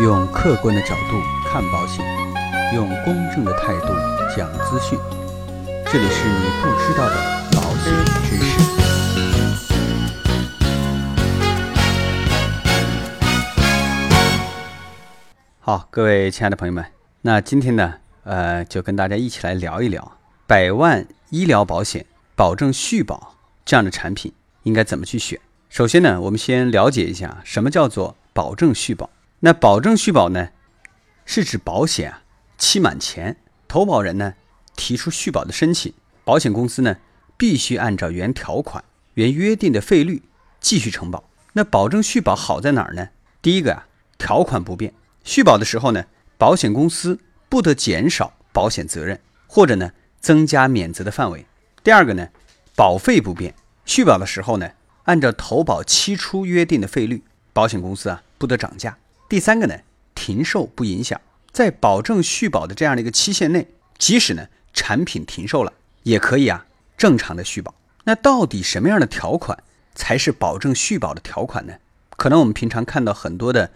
用客观的角度看保险，用公正的态度讲资讯。这里是你不知道的保险知识。好，各位亲爱的朋友们，那今天呢，呃，就跟大家一起来聊一聊百万医疗保险保证续保这样的产品应该怎么去选。首先呢，我们先了解一下什么叫做保证续保。那保证续保呢，是指保险啊期满前，投保人呢提出续保的申请，保险公司呢必须按照原条款、原约定的费率继续承保。那保证续保好在哪儿呢？第一个啊，条款不变，续保的时候呢，保险公司不得减少保险责任，或者呢增加免责的范围。第二个呢，保费不变，续保的时候呢，按照投保期初约定的费率，保险公司啊不得涨价。第三个呢，停售不影响，在保证续保的这样的一个期限内，即使呢产品停售了，也可以啊正常的续保。那到底什么样的条款才是保证续保的条款呢？可能我们平常看到很多的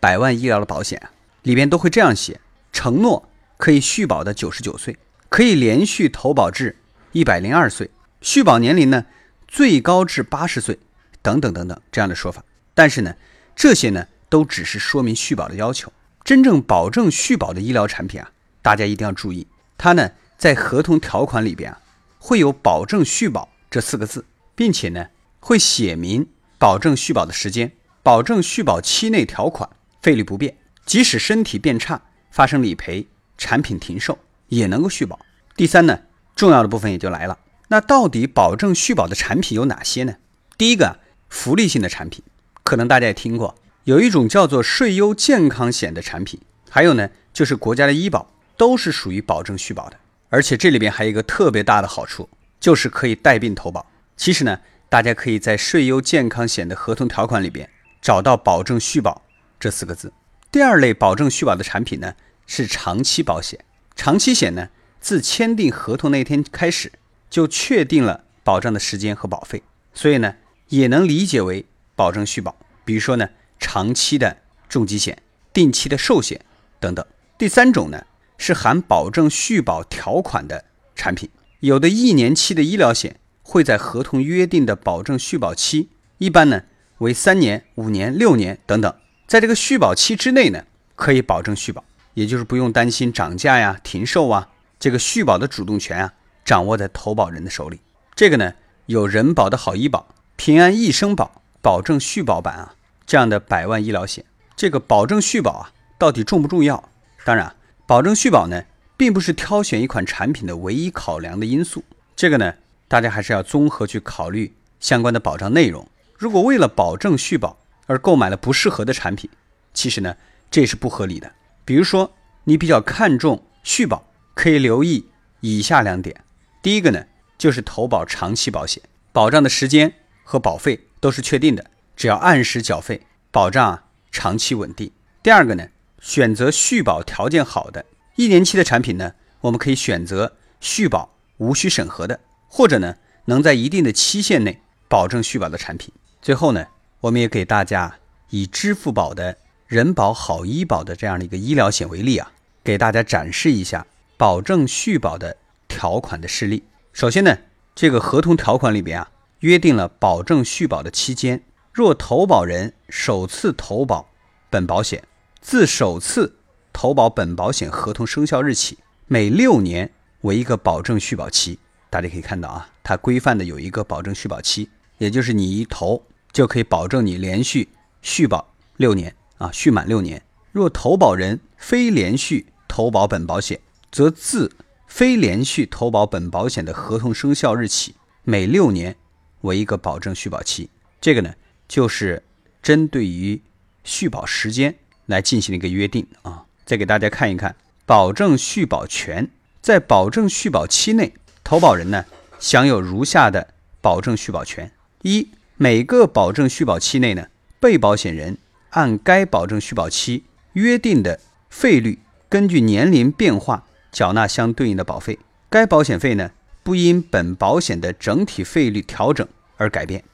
百万医疗的保险啊，里边都会这样写：承诺可以续保的九十九岁，可以连续投保至一百零二岁，续保年龄呢最高至八十岁，等等等等这样的说法。但是呢，这些呢。都只是说明续保的要求，真正保证续保的医疗产品啊，大家一定要注意，它呢在合同条款里边啊会有保证续保这四个字，并且呢会写明保证续保的时间，保证续保期内条款费率不变，即使身体变差发生理赔，产品停售也能够续保。第三呢，重要的部分也就来了，那到底保证续保的产品有哪些呢？第一个，福利性的产品，可能大家也听过。有一种叫做税优健康险的产品，还有呢，就是国家的医保，都是属于保证续保的。而且这里边还有一个特别大的好处，就是可以带病投保。其实呢，大家可以在税优健康险的合同条款里边找到“保证续保”这四个字。第二类保证续保的产品呢，是长期保险。长期险呢，自签订合同那天开始就确定了保障的时间和保费，所以呢，也能理解为保证续保。比如说呢。长期的重疾险、定期的寿险等等。第三种呢是含保证续保条款的产品，有的一年期的医疗险会在合同约定的保证续保期，一般呢为三年、五年、六年等等，在这个续保期之内呢可以保证续保，也就是不用担心涨价呀、停售啊，这个续保的主动权啊掌握在投保人的手里。这个呢有人保的好医保、平安一生保保证续保版啊。这样的百万医疗险，这个保证续保啊，到底重不重要？当然，保证续保呢，并不是挑选一款产品的唯一考量的因素。这个呢，大家还是要综合去考虑相关的保障内容。如果为了保证续保而购买了不适合的产品，其实呢，这是不合理的。比如说，你比较看重续保，可以留意以下两点。第一个呢，就是投保长期保险，保障的时间和保费都是确定的。只要按时缴费，保障长期稳定。第二个呢，选择续保条件好的一年期的产品呢，我们可以选择续保无需审核的，或者呢能在一定的期限内保证续保的产品。最后呢，我们也给大家以支付宝的人保好医保的这样的一个医疗险为例啊，给大家展示一下保证续保的条款的事例。首先呢，这个合同条款里边啊，约定了保证续保的期间。若投保人首次投保本保险，自首次投保本保险合同生效日起，每六年为一个保证续保期。大家可以看到啊，它规范的有一个保证续保期，也就是你一投就可以保证你连续续保六年啊，续满六年。若投保人非连续投保本保险，则自非连续投保本保险的合同生效日起，每六年为一个保证续保期。这个呢？就是针对于续保时间来进行的一个约定啊，再给大家看一看保证续保权，在保证续保期内，投保人呢享有如下的保证续保权：一、每个保证续保期内呢，被保险人按该保证续保期约定的费率，根据年龄变化缴纳相对应的保费，该保险费呢不因本保险的整体费率调整而改变。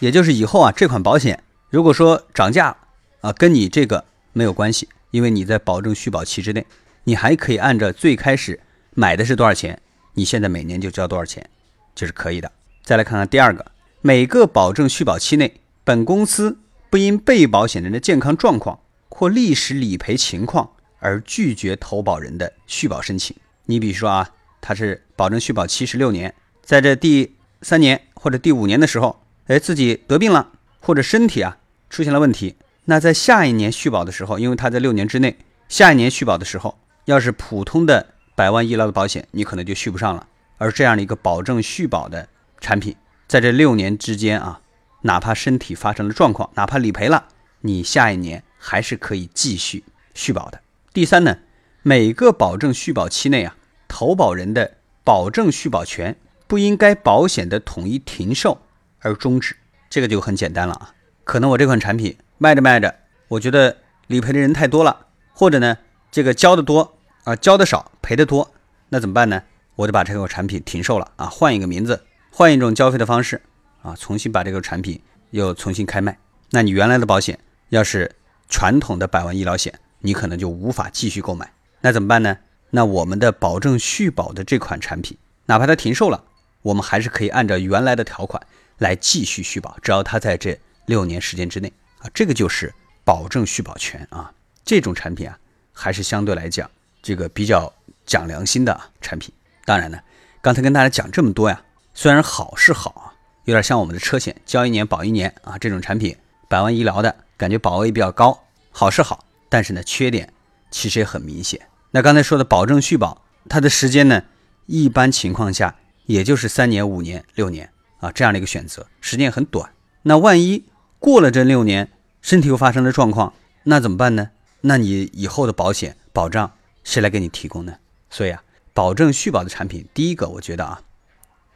也就是以后啊，这款保险如果说涨价啊，跟你这个没有关系，因为你在保证续保期之内，你还可以按照最开始买的是多少钱，你现在每年就交多少钱，这是可以的。再来看看第二个，每个保证续保期内，本公司不因被保险人的健康状况或历史理赔情况而拒绝投保人的续保申请。你比如说啊，他是保证续保期十六年，在这第三年或者第五年的时候，哎，自己得病了，或者身体啊出现了问题，那在下一年续保的时候，因为他在六年之内，下一年续保的时候，要是普通的百万医疗的保险，你可能就续不上了。而这样的一个保证续保的产品，在这六年之间啊，哪怕身体发生了状况，哪怕理赔了，你下一年还是可以继续续保的。第三呢，每个保证续保期内啊，投保人的保证续保权不应该保险的统一停售而终止。这个就很简单了啊，可能我这款产品卖着卖着，我觉得理赔的人太多了，或者呢，这个交的多啊，交的少，赔的多，那怎么办呢？我就把这个产品停售了啊，换一个名字，换一种交费的方式啊，重新把这个产品又重新开卖。那你原来的保险要是传统的百万医疗险，你可能就无法继续购买。那怎么办呢？那我们的保证续保的这款产品，哪怕它停售了，我们还是可以按照原来的条款来继续续保，只要它在这六年时间之内啊，这个就是保证续保权啊。这种产品啊，还是相对来讲这个比较讲良心的产品。当然呢，刚才跟大家讲这么多呀，虽然好是好啊，有点像我们的车险，交一年保一年啊，这种产品百万医疗的感觉保额也比较高，好是好，但是呢，缺点其实也很明显。那刚才说的保证续保，它的时间呢，一般情况下也就是三年、五年、六年啊这样的一个选择，时间很短。那万一过了这六年，身体又发生了状况，那怎么办呢？那你以后的保险保障谁来给你提供呢？所以啊。保证续保的产品，第一个我觉得啊，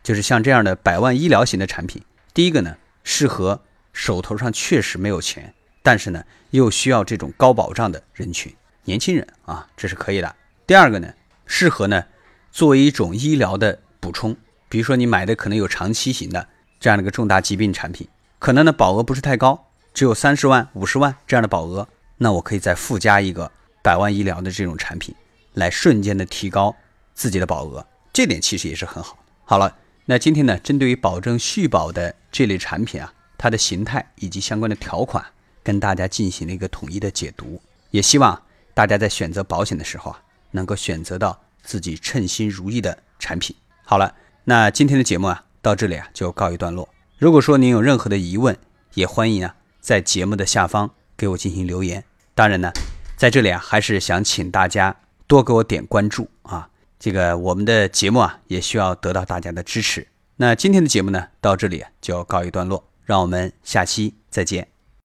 就是像这样的百万医疗型的产品。第一个呢，适合手头上确实没有钱，但是呢又需要这种高保障的人群，年轻人啊，这是可以的。第二个呢，适合呢作为一种医疗的补充，比如说你买的可能有长期型的这样的一个重大疾病产品，可能呢保额不是太高，只有三十万、五十万这样的保额，那我可以再附加一个百万医疗的这种产品，来瞬间的提高。自己的保额，这点其实也是很好。好了，那今天呢，针对于保证续保的这类产品啊，它的形态以及相关的条款，跟大家进行了一个统一的解读。也希望大家在选择保险的时候啊，能够选择到自己称心如意的产品。好了，那今天的节目啊，到这里啊就告一段落。如果说您有任何的疑问，也欢迎啊在节目的下方给我进行留言。当然呢，在这里啊，还是想请大家多给我点关注啊。这个我们的节目啊，也需要得到大家的支持。那今天的节目呢，到这里就告一段落，让我们下期再见。